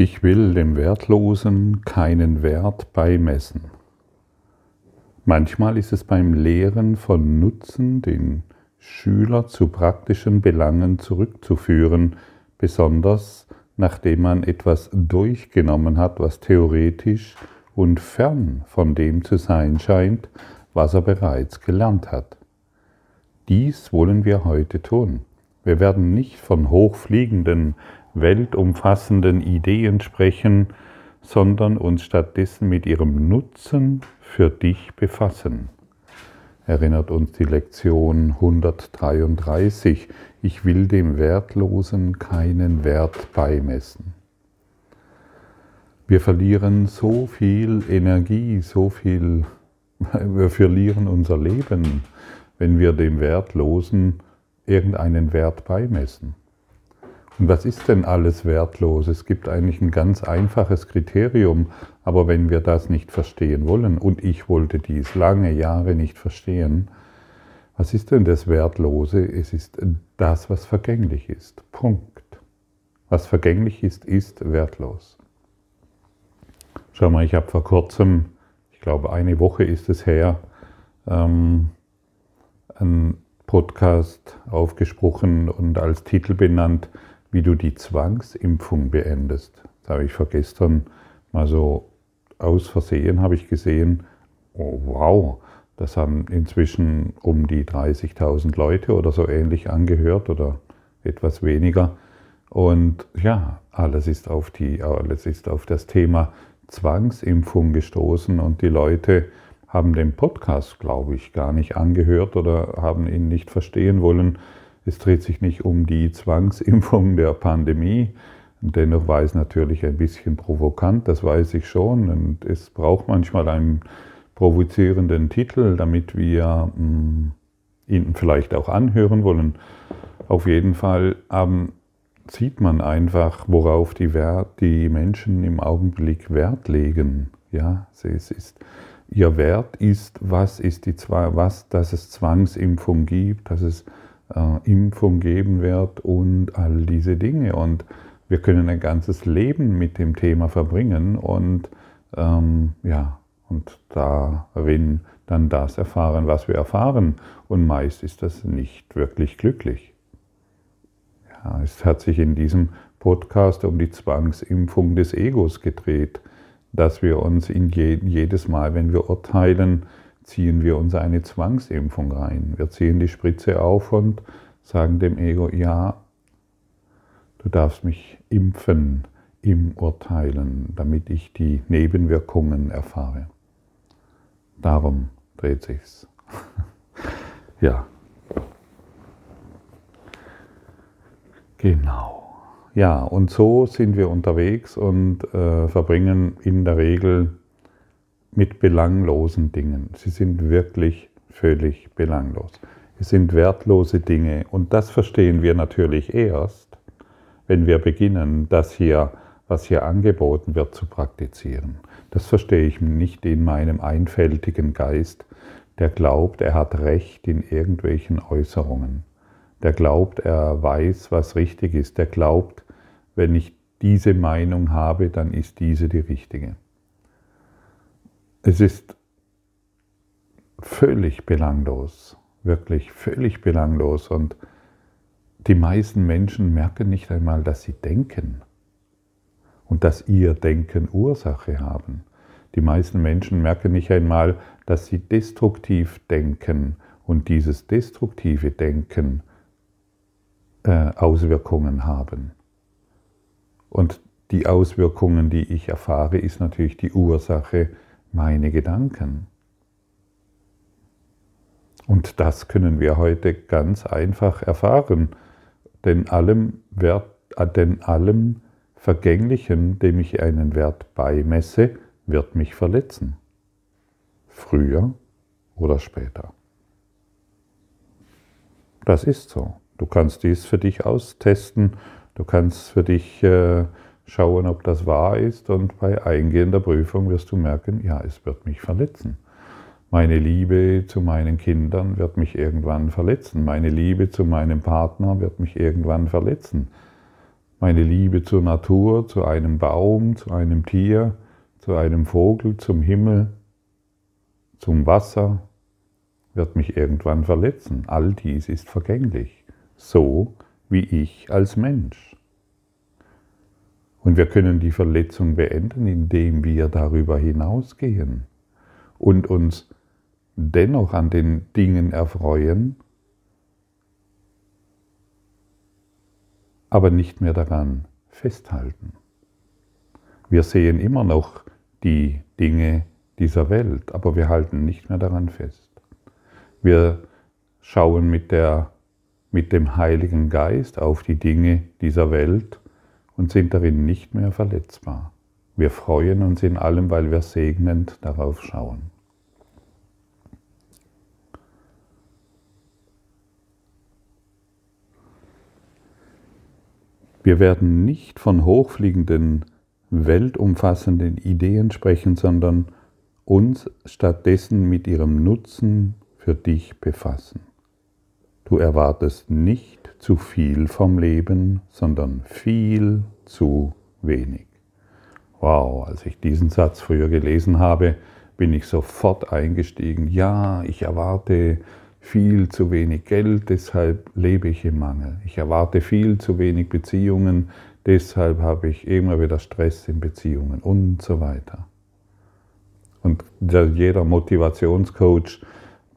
Ich will dem Wertlosen keinen Wert beimessen. Manchmal ist es beim Lehren von Nutzen, den Schüler zu praktischen Belangen zurückzuführen, besonders nachdem man etwas durchgenommen hat, was theoretisch und fern von dem zu sein scheint, was er bereits gelernt hat. Dies wollen wir heute tun. Wir werden nicht von hochfliegenden weltumfassenden Ideen sprechen, sondern uns stattdessen mit ihrem Nutzen für dich befassen. Erinnert uns die Lektion 133, ich will dem Wertlosen keinen Wert beimessen. Wir verlieren so viel Energie, so viel, wir verlieren unser Leben, wenn wir dem Wertlosen irgendeinen Wert beimessen. Was ist denn alles wertlos? Es gibt eigentlich ein ganz einfaches Kriterium, aber wenn wir das nicht verstehen wollen, und ich wollte dies lange Jahre nicht verstehen, was ist denn das Wertlose? Es ist das, was vergänglich ist. Punkt. Was vergänglich ist, ist wertlos. Schau mal, ich habe vor kurzem, ich glaube eine Woche ist es her, ähm, einen Podcast aufgesprochen und als Titel benannt, wie du die Zwangsimpfung beendest. Das habe ich vorgestern mal so aus Versehen habe ich gesehen, oh wow, das haben inzwischen um die 30.000 Leute oder so ähnlich angehört oder etwas weniger. Und ja, alles ist auf, die, alles ist auf das Thema Zwangsimpfung gestoßen und die Leute haben den Podcast, glaube ich, gar nicht angehört oder haben ihn nicht verstehen wollen, es dreht sich nicht um die Zwangsimpfung der Pandemie. Dennoch war es natürlich ein bisschen provokant, das weiß ich schon. Und es braucht manchmal einen provozierenden Titel, damit wir mh, mm, ihn vielleicht auch anhören wollen. Auf jeden Fall ähm, sieht man einfach, worauf die, Wert, die Menschen im Augenblick Wert legen. Ja, es ist, ihr Wert ist, was ist die was, dass es Zwangsimpfung gibt, dass es äh, Impfung geben wird und all diese Dinge. Und wir können ein ganzes Leben mit dem Thema verbringen und ähm, ja, und darin dann das erfahren, was wir erfahren. Und meist ist das nicht wirklich glücklich. Ja, es hat sich in diesem Podcast um die Zwangsimpfung des Egos gedreht, dass wir uns in je, jedes Mal, wenn wir urteilen, ziehen wir uns eine Zwangsimpfung rein. Wir ziehen die Spritze auf und sagen dem Ego, ja, du darfst mich impfen im Urteilen, damit ich die Nebenwirkungen erfahre. Darum dreht sich's. ja. Genau. Ja, und so sind wir unterwegs und äh, verbringen in der Regel mit belanglosen Dingen. Sie sind wirklich völlig belanglos. Es sind wertlose Dinge und das verstehen wir natürlich erst, wenn wir beginnen, das hier, was hier angeboten wird, zu praktizieren. Das verstehe ich nicht in meinem einfältigen Geist, der glaubt, er hat Recht in irgendwelchen Äußerungen. Der glaubt, er weiß, was richtig ist. Der glaubt, wenn ich diese Meinung habe, dann ist diese die richtige. Es ist völlig belanglos, wirklich völlig belanglos. Und die meisten Menschen merken nicht einmal, dass sie denken und dass ihr Denken Ursache haben. Die meisten Menschen merken nicht einmal, dass sie destruktiv denken und dieses destruktive Denken äh, Auswirkungen haben. Und die Auswirkungen, die ich erfahre, ist natürlich die Ursache meine Gedanken. Und das können wir heute ganz einfach erfahren, denn allem, Wert, denn allem Vergänglichen, dem ich einen Wert beimesse, wird mich verletzen. Früher oder später. Das ist so. Du kannst dies für dich austesten, du kannst für dich äh, schauen, ob das wahr ist und bei eingehender Prüfung wirst du merken, ja, es wird mich verletzen. Meine Liebe zu meinen Kindern wird mich irgendwann verletzen. Meine Liebe zu meinem Partner wird mich irgendwann verletzen. meine Liebe zur Natur, zu einem Baum, zu einem Tier, zu einem Vogel, zum Himmel, zum Wasser, wird mich irgendwann verletzen. All dies ist vergänglich, so wie ich als Mensch. Und wir können die Verletzung beenden, indem wir darüber hinausgehen und uns dennoch an den Dingen erfreuen, aber nicht mehr daran festhalten. Wir sehen immer noch die Dinge dieser Welt, aber wir halten nicht mehr daran fest. Wir schauen mit, der, mit dem Heiligen Geist auf die Dinge dieser Welt und sind darin nicht mehr verletzbar. Wir freuen uns in allem, weil wir segnend darauf schauen. Wir werden nicht von hochfliegenden, weltumfassenden Ideen sprechen, sondern uns stattdessen mit ihrem Nutzen für dich befassen. Du erwartest nicht zu viel vom Leben, sondern viel zu wenig. Wow, als ich diesen Satz früher gelesen habe, bin ich sofort eingestiegen. Ja, ich erwarte viel zu wenig Geld, deshalb lebe ich im Mangel. Ich erwarte viel zu wenig Beziehungen, deshalb habe ich immer wieder Stress in Beziehungen und so weiter. Und jeder Motivationscoach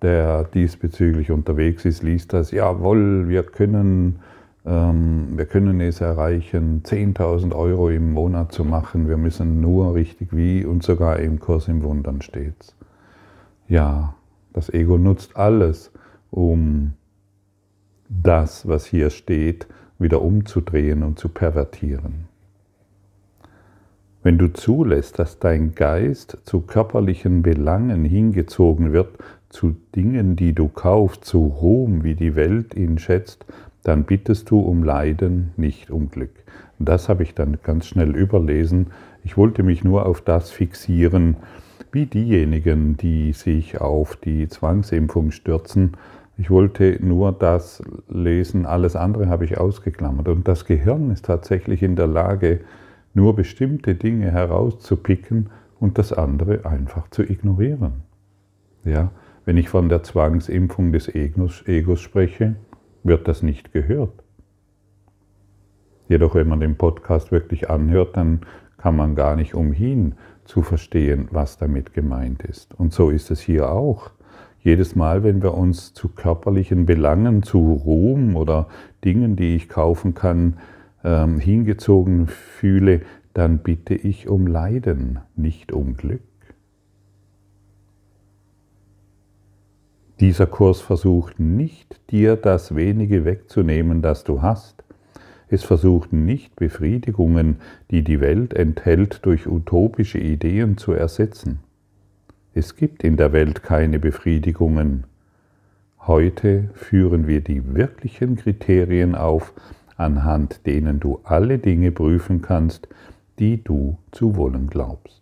der diesbezüglich unterwegs ist, liest das, jawohl, wir können, ähm, wir können es erreichen, 10.000 Euro im Monat zu machen, wir müssen nur richtig wie und sogar im Kurs im Wundern steht's. Ja, das Ego nutzt alles, um das, was hier steht, wieder umzudrehen und zu pervertieren. Wenn du zulässt, dass dein Geist zu körperlichen Belangen hingezogen wird, zu Dingen, die du kaufst, zu Ruhm, wie die Welt ihn schätzt, dann bittest du um Leiden, nicht um Glück. Und das habe ich dann ganz schnell überlesen. Ich wollte mich nur auf das fixieren, wie diejenigen, die sich auf die Zwangsimpfung stürzen. Ich wollte nur das lesen, alles andere habe ich ausgeklammert. Und das Gehirn ist tatsächlich in der Lage, nur bestimmte Dinge herauszupicken und das andere einfach zu ignorieren. Ja, wenn ich von der Zwangsimpfung des Egos, spreche, wird das nicht gehört. Jedoch, wenn man den Podcast wirklich anhört, dann kann man gar nicht umhin zu verstehen, was damit gemeint ist. Und so ist es hier auch. Jedes Mal, wenn wir uns zu körperlichen Belangen, zu Ruhm oder Dingen, die ich kaufen kann, ähm, hingezogen fühle, dann bitte ich um Leiden, nicht um Glück. Dieser Kurs versucht nicht, dir das wenige wegzunehmen, das du hast. Es versucht nicht, Befriedigungen, die die Welt enthält, durch utopische Ideen zu ersetzen. Es gibt in der Welt keine Befriedigungen. Heute führen wir die wirklichen Kriterien auf, anhand denen du alle Dinge prüfen kannst, die du zu wollen glaubst.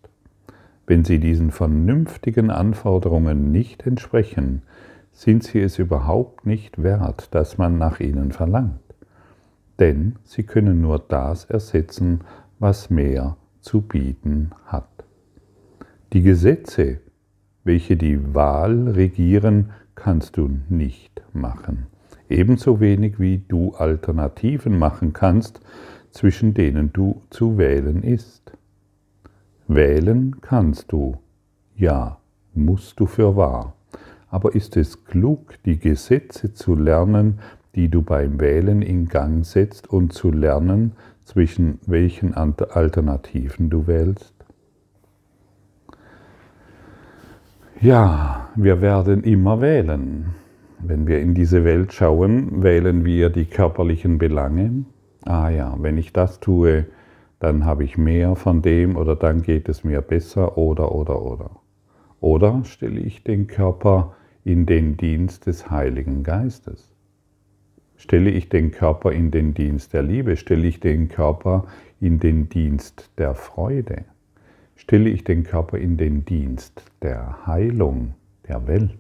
Wenn sie diesen vernünftigen Anforderungen nicht entsprechen, sind sie es überhaupt nicht wert, dass man nach ihnen verlangt. Denn sie können nur das ersetzen, was mehr zu bieten hat. Die Gesetze, welche die Wahl regieren, kannst du nicht machen. Ebenso wenig wie du Alternativen machen kannst, zwischen denen du zu wählen ist. Wählen kannst du, ja, musst du für wahr aber ist es klug, die Gesetze zu lernen, die du beim Wählen in Gang setzt und zu lernen, zwischen welchen Alternativen du wählst? Ja, wir werden immer wählen. Wenn wir in diese Welt schauen, wählen wir die körperlichen Belange. Ah ja, wenn ich das tue, dann habe ich mehr von dem oder dann geht es mir besser oder oder oder. Oder stelle ich den Körper in den Dienst des Heiligen Geistes? Stelle ich den Körper in den Dienst der Liebe? Stelle ich den Körper in den Dienst der Freude? Stelle ich den Körper in den Dienst der Heilung der Welt?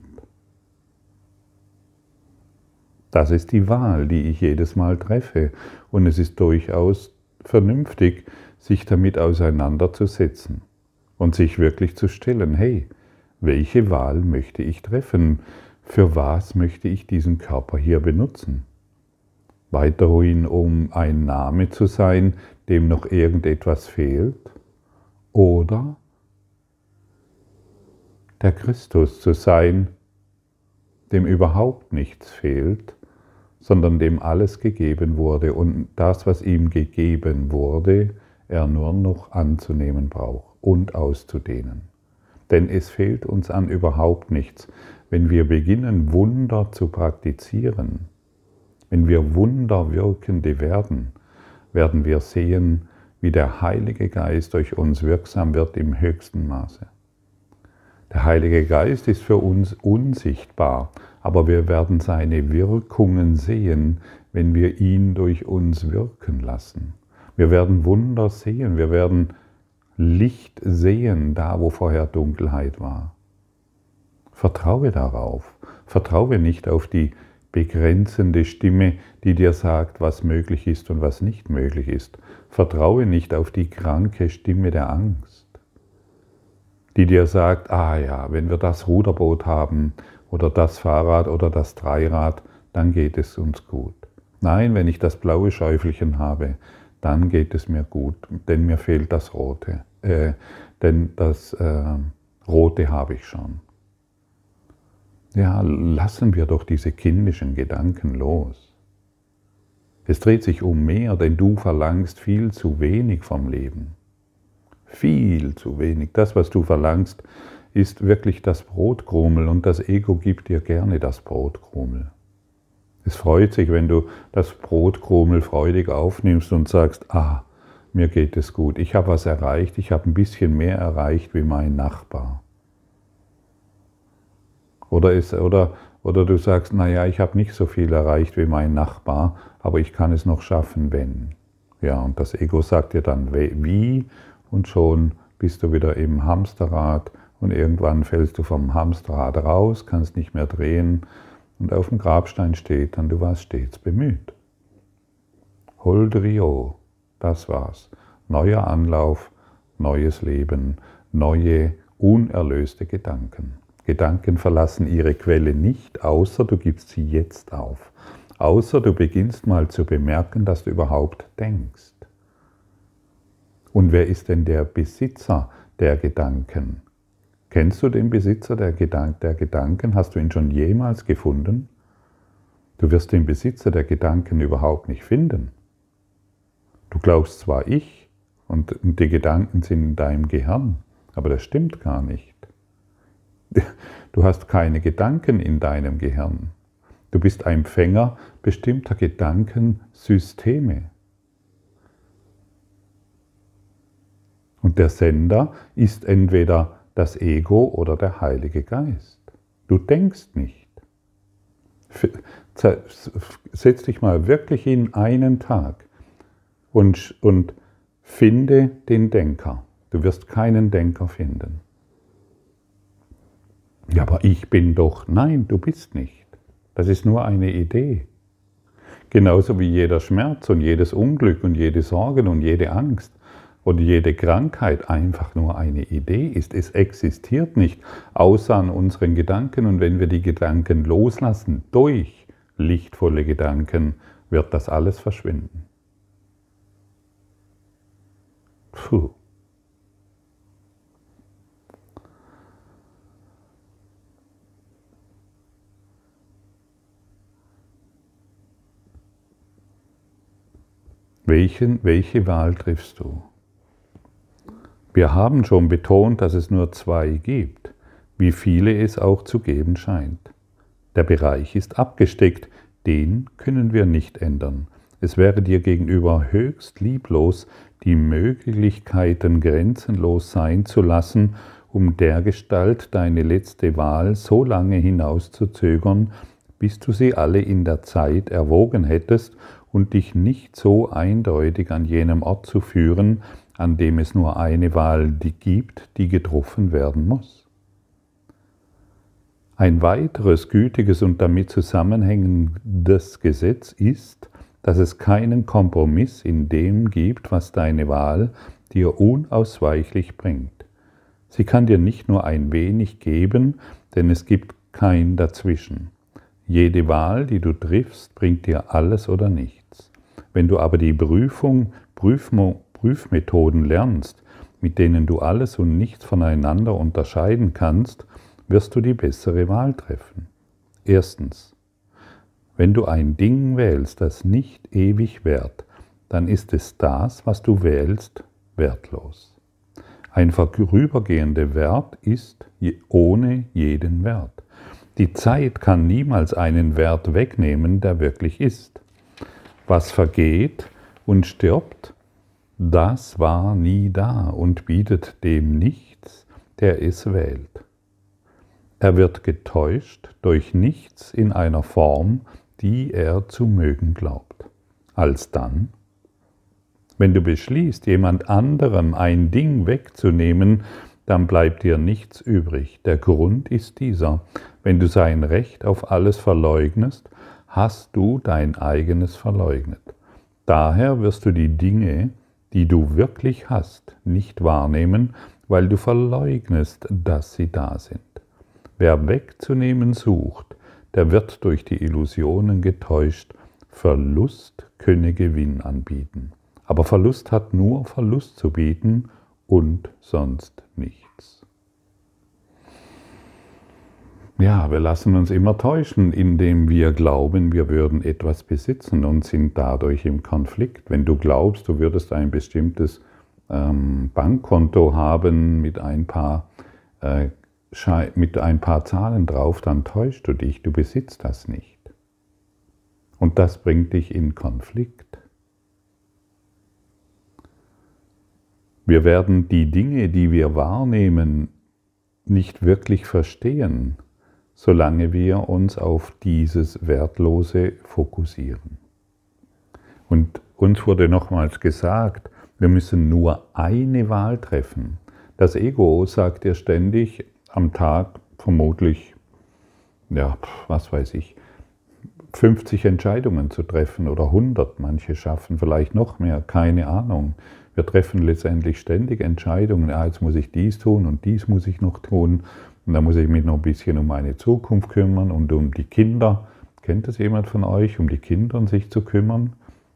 Das ist die Wahl, die ich jedes Mal treffe. Und es ist durchaus vernünftig, sich damit auseinanderzusetzen und sich wirklich zu stellen, hey, welche Wahl möchte ich treffen? Für was möchte ich diesen Körper hier benutzen? Weiterhin, um ein Name zu sein, dem noch irgendetwas fehlt? Oder der Christus zu sein, dem überhaupt nichts fehlt, sondern dem alles gegeben wurde und das, was ihm gegeben wurde, er nur noch anzunehmen braucht und auszudehnen. Denn es fehlt uns an überhaupt nichts, wenn wir beginnen, Wunder zu praktizieren. Wenn wir Wunderwirkende werden, werden wir sehen, wie der Heilige Geist durch uns wirksam wird im höchsten Maße. Der Heilige Geist ist für uns unsichtbar, aber wir werden seine Wirkungen sehen, wenn wir ihn durch uns wirken lassen. Wir werden Wunder sehen, wir werden Licht sehen, da wo vorher Dunkelheit war. Vertraue darauf. Vertraue nicht auf die begrenzende Stimme, die dir sagt, was möglich ist und was nicht möglich ist. Vertraue nicht auf die kranke Stimme der Angst die dir sagt, ah ja, wenn wir das Ruderboot haben oder das Fahrrad oder das Dreirad, dann geht es uns gut. Nein, wenn ich das blaue Schäufelchen habe, dann geht es mir gut, denn mir fehlt das Rote. Äh, denn das äh, Rote habe ich schon. Ja, lassen wir doch diese kindischen Gedanken los. Es dreht sich um mehr, denn du verlangst viel zu wenig vom Leben. Viel zu wenig. Das, was du verlangst, ist wirklich das Brotkrummel und das Ego gibt dir gerne das Brotkrummel. Es freut sich, wenn du das Brotkrummel freudig aufnimmst und sagst, ah, mir geht es gut, ich habe was erreicht, ich habe ein bisschen mehr erreicht wie mein Nachbar. Oder, ist, oder, oder du sagst, naja, ich habe nicht so viel erreicht wie mein Nachbar, aber ich kann es noch schaffen, wenn. Ja, und das Ego sagt dir dann, wie und schon bist du wieder im Hamsterrad und irgendwann fällst du vom Hamsterrad raus, kannst nicht mehr drehen und auf dem Grabstein steht dann, du warst stets bemüht. Holdrio, das war's. Neuer Anlauf, neues Leben, neue, unerlöste Gedanken. Gedanken verlassen ihre Quelle nicht, außer du gibst sie jetzt auf. Außer du beginnst mal zu bemerken, dass du überhaupt denkst. Und wer ist denn der Besitzer der Gedanken? Kennst du den Besitzer der, Gedank der Gedanken? Hast du ihn schon jemals gefunden? Du wirst den Besitzer der Gedanken überhaupt nicht finden. Du glaubst zwar ich und die Gedanken sind in deinem Gehirn, aber das stimmt gar nicht. Du hast keine Gedanken in deinem Gehirn. Du bist Empfänger bestimmter Gedankensysteme. Und der Sender ist entweder das Ego oder der Heilige Geist. Du denkst nicht. Setz dich mal wirklich in einen Tag und, und finde den Denker. Du wirst keinen Denker finden. Ja, aber ich bin doch. Nein, du bist nicht. Das ist nur eine Idee. Genauso wie jeder Schmerz und jedes Unglück und jede Sorgen und jede Angst und jede Krankheit einfach nur eine Idee ist. Es existiert nicht außer an unseren Gedanken und wenn wir die Gedanken loslassen durch lichtvolle Gedanken, wird das alles verschwinden. Puh. Welchen, welche Wahl triffst du? Wir haben schon betont, dass es nur zwei gibt, wie viele es auch zu geben scheint. Der Bereich ist abgesteckt, den können wir nicht ändern. Es wäre dir gegenüber höchst lieblos, die Möglichkeiten grenzenlos sein zu lassen, um dergestalt deine letzte Wahl so lange hinauszuzögern, bis du sie alle in der Zeit erwogen hättest und dich nicht so eindeutig an jenem Ort zu führen, an dem es nur eine Wahl gibt, die getroffen werden muss. Ein weiteres gütiges und damit zusammenhängendes Gesetz ist, dass es keinen Kompromiss in dem gibt, was deine Wahl dir unausweichlich bringt. Sie kann dir nicht nur ein wenig geben, denn es gibt kein Dazwischen. Jede Wahl, die du triffst, bringt dir alles oder nichts. Wenn du aber die Prüfung, Prüfmo, Prüfmethoden lernst, mit denen du alles und nichts voneinander unterscheiden kannst, wirst du die bessere Wahl treffen. Erstens, wenn du ein Ding wählst, das nicht ewig währt, dann ist es das, was du wählst, wertlos. Ein vorübergehender Wert ist ohne jeden Wert. Die Zeit kann niemals einen Wert wegnehmen, der wirklich ist. Was vergeht und stirbt, das war nie da und bietet dem nichts, der es wählt. Er wird getäuscht durch nichts in einer Form, die er zu mögen glaubt. Alsdann, wenn du beschließt, jemand anderem ein Ding wegzunehmen, dann bleibt dir nichts übrig. Der Grund ist dieser. Wenn du sein Recht auf alles verleugnest, hast du dein eigenes verleugnet. Daher wirst du die Dinge, die du wirklich hast, nicht wahrnehmen, weil du verleugnest, dass sie da sind. Wer wegzunehmen sucht, der wird durch die Illusionen getäuscht, Verlust könne Gewinn anbieten. Aber Verlust hat nur Verlust zu bieten und sonst nichts. Ja, wir lassen uns immer täuschen, indem wir glauben, wir würden etwas besitzen und sind dadurch im Konflikt. Wenn du glaubst, du würdest ein bestimmtes ähm, Bankkonto haben mit ein paar äh, mit ein paar Zahlen drauf, dann täuschst du dich, du besitzt das nicht. Und das bringt dich in Konflikt. Wir werden die Dinge, die wir wahrnehmen, nicht wirklich verstehen, solange wir uns auf dieses Wertlose fokussieren. Und uns wurde nochmals gesagt, wir müssen nur eine Wahl treffen. Das Ego sagt dir ständig am Tag vermutlich, ja, was weiß ich, 50 Entscheidungen zu treffen oder 100. Manche schaffen vielleicht noch mehr, keine Ahnung. Wir treffen letztendlich ständig Entscheidungen. Ja, jetzt muss ich dies tun und dies muss ich noch tun. Und da muss ich mich noch ein bisschen um meine Zukunft kümmern und um die Kinder. Kennt es jemand von euch, um die Kinder sich zu kümmern?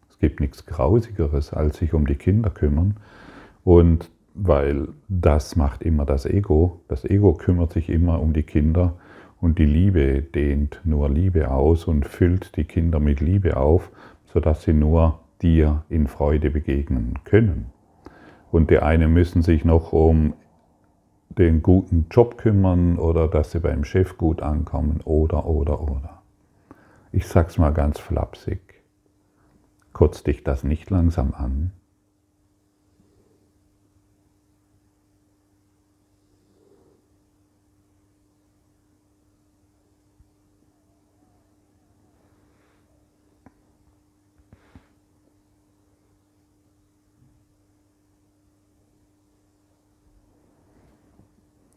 Es gibt nichts Grausigeres, als sich um die Kinder kümmern. Und weil das macht immer das Ego. Das Ego kümmert sich immer um die Kinder und die Liebe dehnt nur Liebe aus und füllt die Kinder mit Liebe auf, sodass sie nur dir in Freude begegnen können. Und die einen müssen sich noch um den guten Job kümmern oder dass sie beim Chef gut ankommen oder, oder, oder. Ich sag's mal ganz flapsig. Kotzt dich das nicht langsam an?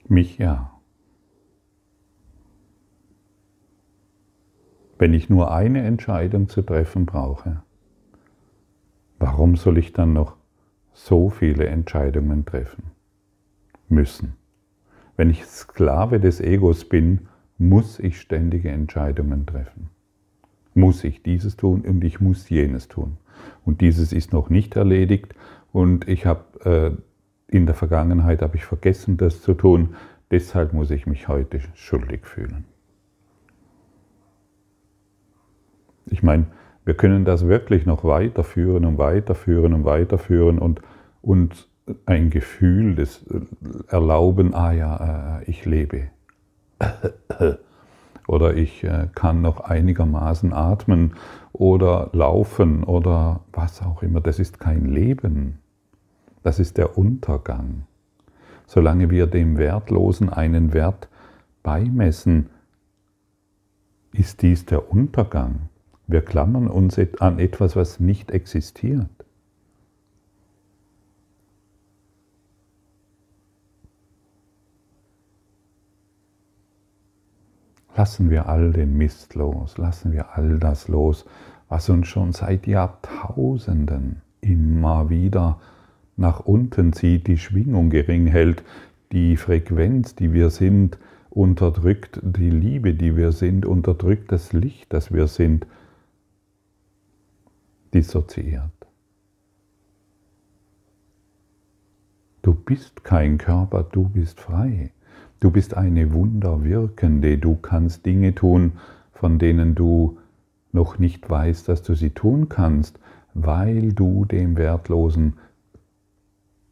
Mich ja. Wenn ich nur eine Entscheidung zu treffen brauche, warum soll ich dann noch so viele Entscheidungen treffen müssen? Wenn ich Sklave des Egos bin, muss ich ständige Entscheidungen treffen. Muss ich dieses tun und ich muss jenes tun. Und dieses ist noch nicht erledigt und ich habe äh, in der Vergangenheit habe ich vergessen, das zu tun. Deshalb muss ich mich heute schuldig fühlen. Ich meine, wir können das wirklich noch weiterführen und weiterführen und weiterführen und uns ein Gefühl des Erlauben, ah ja, äh, ich lebe. Oder ich äh, kann noch einigermaßen atmen oder laufen oder was auch immer. Das ist kein Leben. Das ist der Untergang. Solange wir dem Wertlosen einen Wert beimessen, ist dies der Untergang. Wir klammern uns an etwas, was nicht existiert. Lassen wir all den Mist los, lassen wir all das los, was uns schon seit Jahrtausenden immer wieder nach unten zieht, die Schwingung gering hält, die Frequenz, die wir sind, unterdrückt die Liebe, die wir sind, unterdrückt das Licht, das wir sind, dissoziiert. Du bist kein Körper, du bist frei. Du bist eine Wunderwirkende, du kannst Dinge tun, von denen du noch nicht weißt, dass du sie tun kannst, weil du dem Wertlosen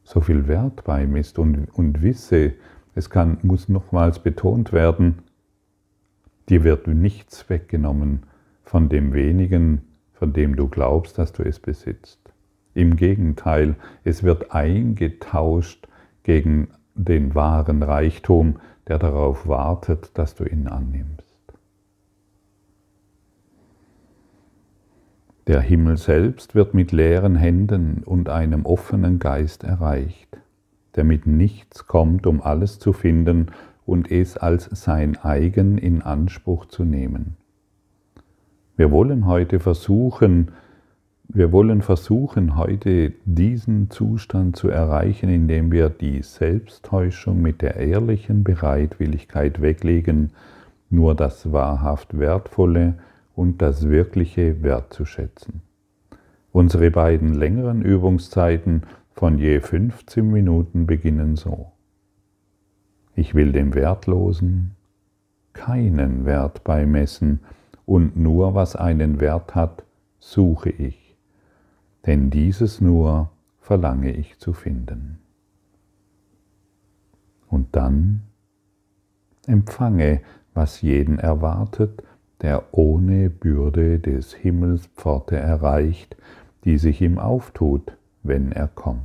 so viel Wert beimisst und, und wisse, es kann, muss nochmals betont werden, dir wird nichts weggenommen von dem wenigen, von dem du glaubst, dass du es besitzt. Im Gegenteil, es wird eingetauscht gegen den wahren Reichtum, der darauf wartet, dass du ihn annimmst. Der Himmel selbst wird mit leeren Händen und einem offenen Geist erreicht, der mit nichts kommt, um alles zu finden und es als sein eigen in Anspruch zu nehmen. Wir wollen heute versuchen, wir wollen versuchen, heute diesen Zustand zu erreichen, indem wir die Selbsttäuschung mit der ehrlichen Bereitwilligkeit weglegen, nur das wahrhaft Wertvolle und das Wirkliche wertzuschätzen. Unsere beiden längeren Übungszeiten von je 15 Minuten beginnen so. Ich will dem Wertlosen keinen Wert beimessen und nur was einen Wert hat, suche ich, denn dieses nur verlange ich zu finden. Und dann empfange, was jeden erwartet der ohne Bürde des Himmels Pforte erreicht, die sich ihm auftut, wenn er kommt.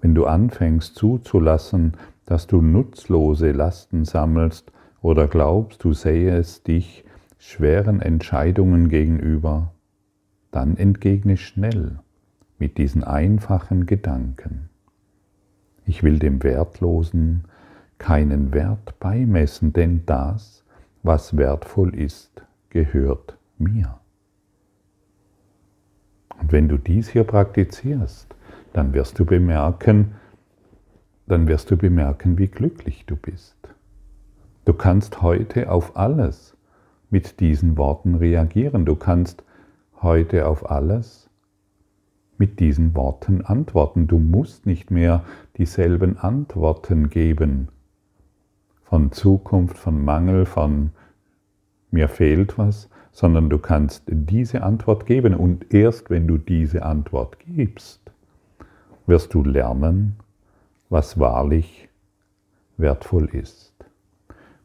Wenn du anfängst zuzulassen, dass du nutzlose Lasten sammelst oder glaubst, du sähest dich schweren Entscheidungen gegenüber, dann entgegne schnell mit diesen einfachen Gedanken. Ich will dem Wertlosen keinen Wert beimessen, denn das, was wertvoll ist, gehört mir. Und wenn du dies hier praktizierst, dann wirst du bemerken, dann wirst du bemerken, wie glücklich du bist. Du kannst heute auf alles mit diesen Worten reagieren. Du kannst heute auf alles mit diesen Worten antworten. Du musst nicht mehr dieselben Antworten geben, von Zukunft, von Mangel, von mir fehlt was, sondern du kannst diese Antwort geben und erst wenn du diese Antwort gibst, wirst du lernen, was wahrlich wertvoll ist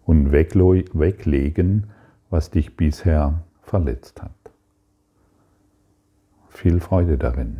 und weglegen, was dich bisher verletzt hat. Viel Freude darin.